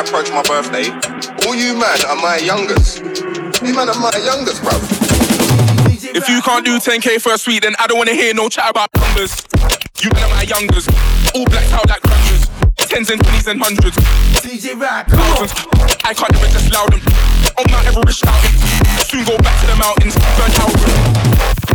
I approach my birthday, all you man are my youngest. You man are my youngest, bruv. If you can't do 10k for a sweet, then I don't wanna hear no chat about numbers. You man are my youngest. all blacked out like grudges. Tens and twenties and hundreds. DJ Rock, come on. Thousands. I can't never just loud them. On Mount Everest shouting. Soon go back to the mountains, burn out.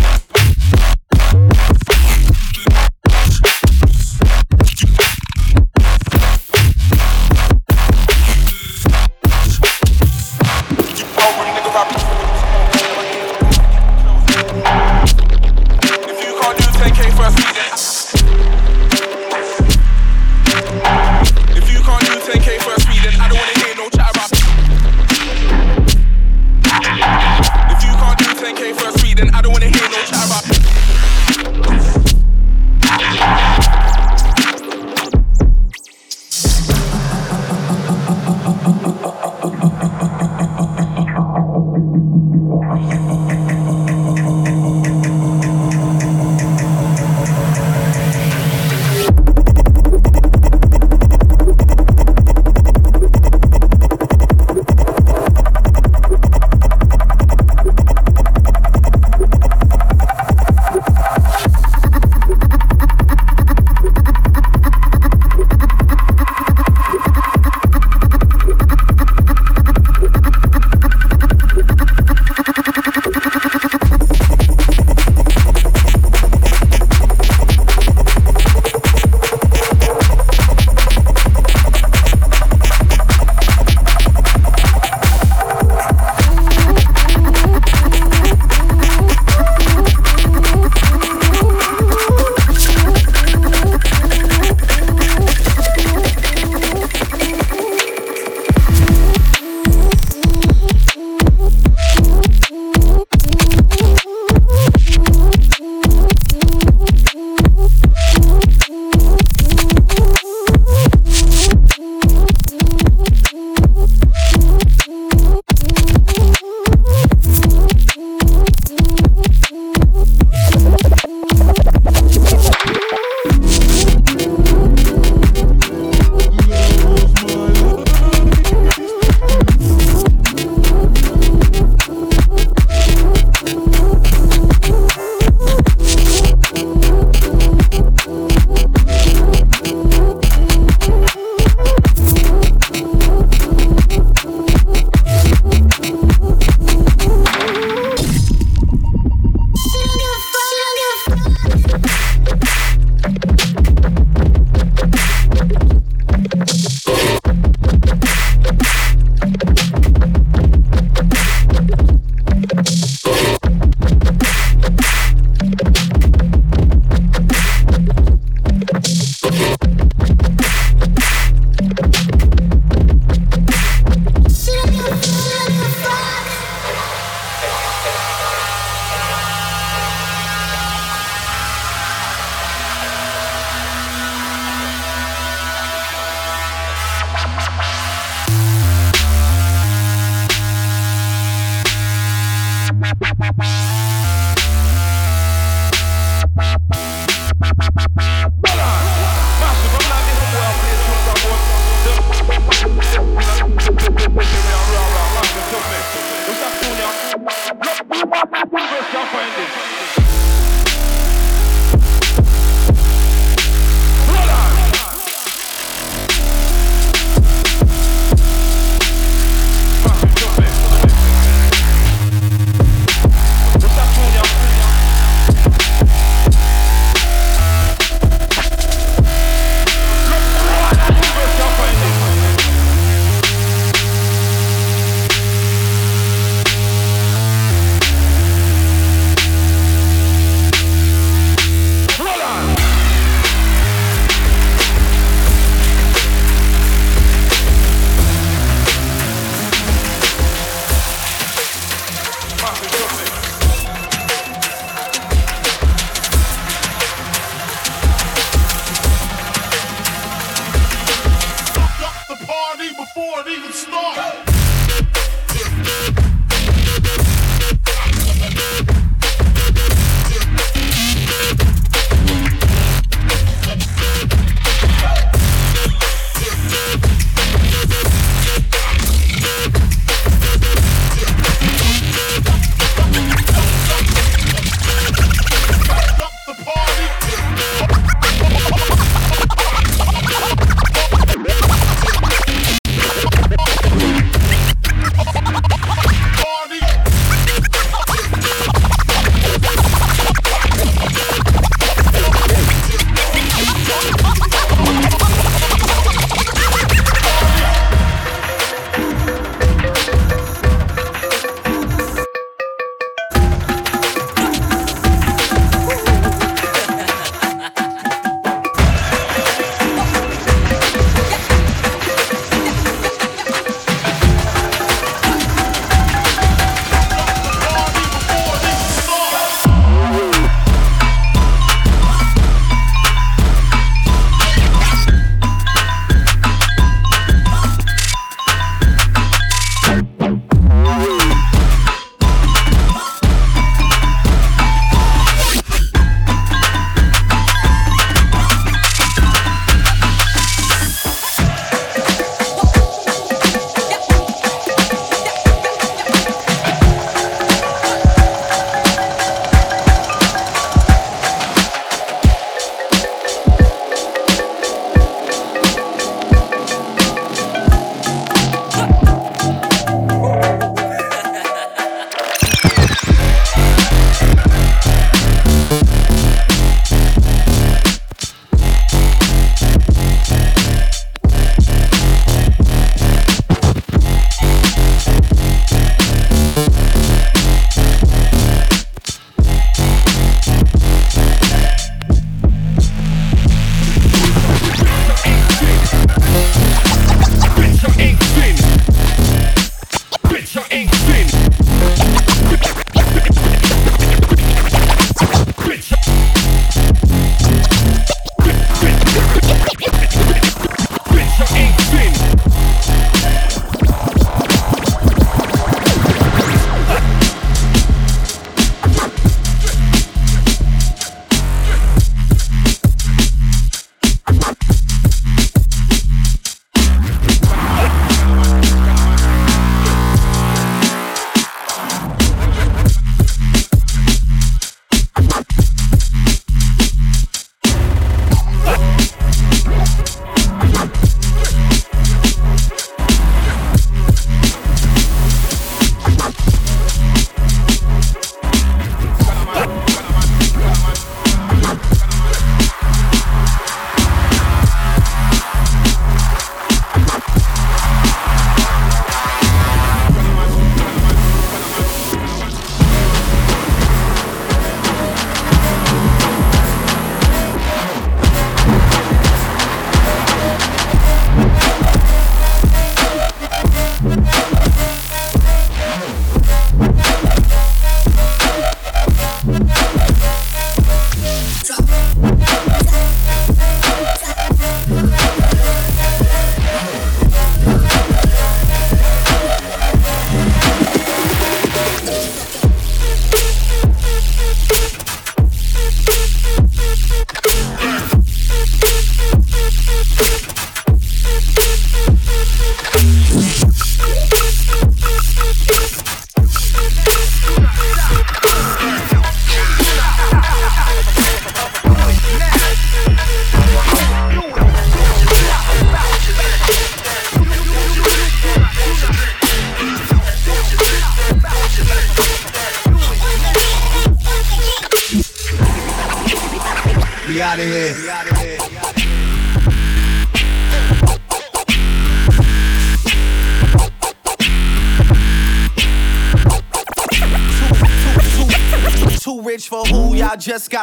Música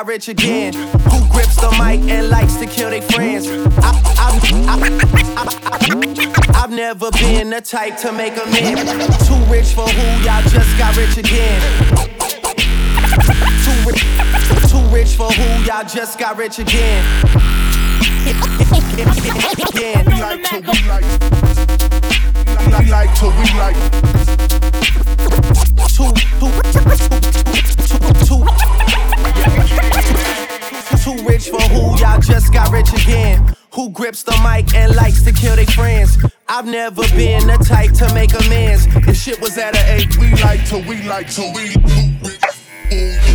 got rich again. Who grips the mic and likes to kill their friends? I, have never been the type to make a man. Too rich for who? Y'all just got rich again. Too rich, too rich for who? Y'all just got rich again. again. We like to, we like, like, like to we like. Too, too, too, too, too rich for who? Y'all just got rich again. Who grips the mic and likes to kill their friends? I've never been the type to make amends. If shit was at an eight, We like to we like to we.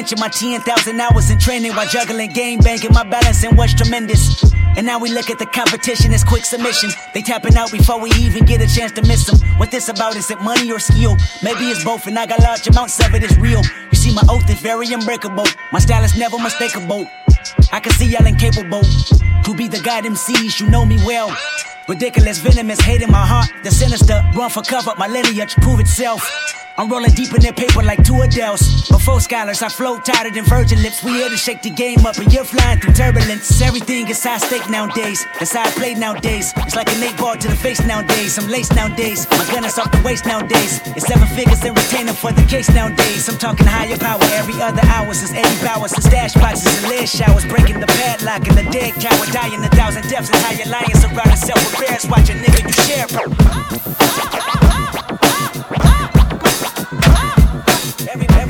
Mention my 10,000 hours in training while juggling game banking. My balancing was tremendous. And now we look at the competition as quick submissions. They tapping out before we even get a chance to miss them. What this about? Is it money or skill? Maybe it's both, and I got large amounts of it. It's real. You see, my oath is very unbreakable. My style is never mistakeable. I can see y'all incapable to be the god MCs. You know me well. Ridiculous, venomous, hate in my heart. The sinister, run for cover, my lineage prove itself. I'm rolling deep in their paper like two Adele's. Before scholars, I float tighter than virgin lips. We here to shake the game up, and you're flying through turbulence. Everything is high stake nowadays. That's how I play nowadays. It's like an eight ball to the face nowadays. I'm laced nowadays. My gun is off the waist nowadays. It's seven figures and retaining for the case nowadays. I'm talking higher power. Every other hour is 80 powers and stash boxes and lead showers. Breaking the padlock and the dead coward dying a thousand deaths. And your lions surround itself with bears. Watch a nigga you share. Every-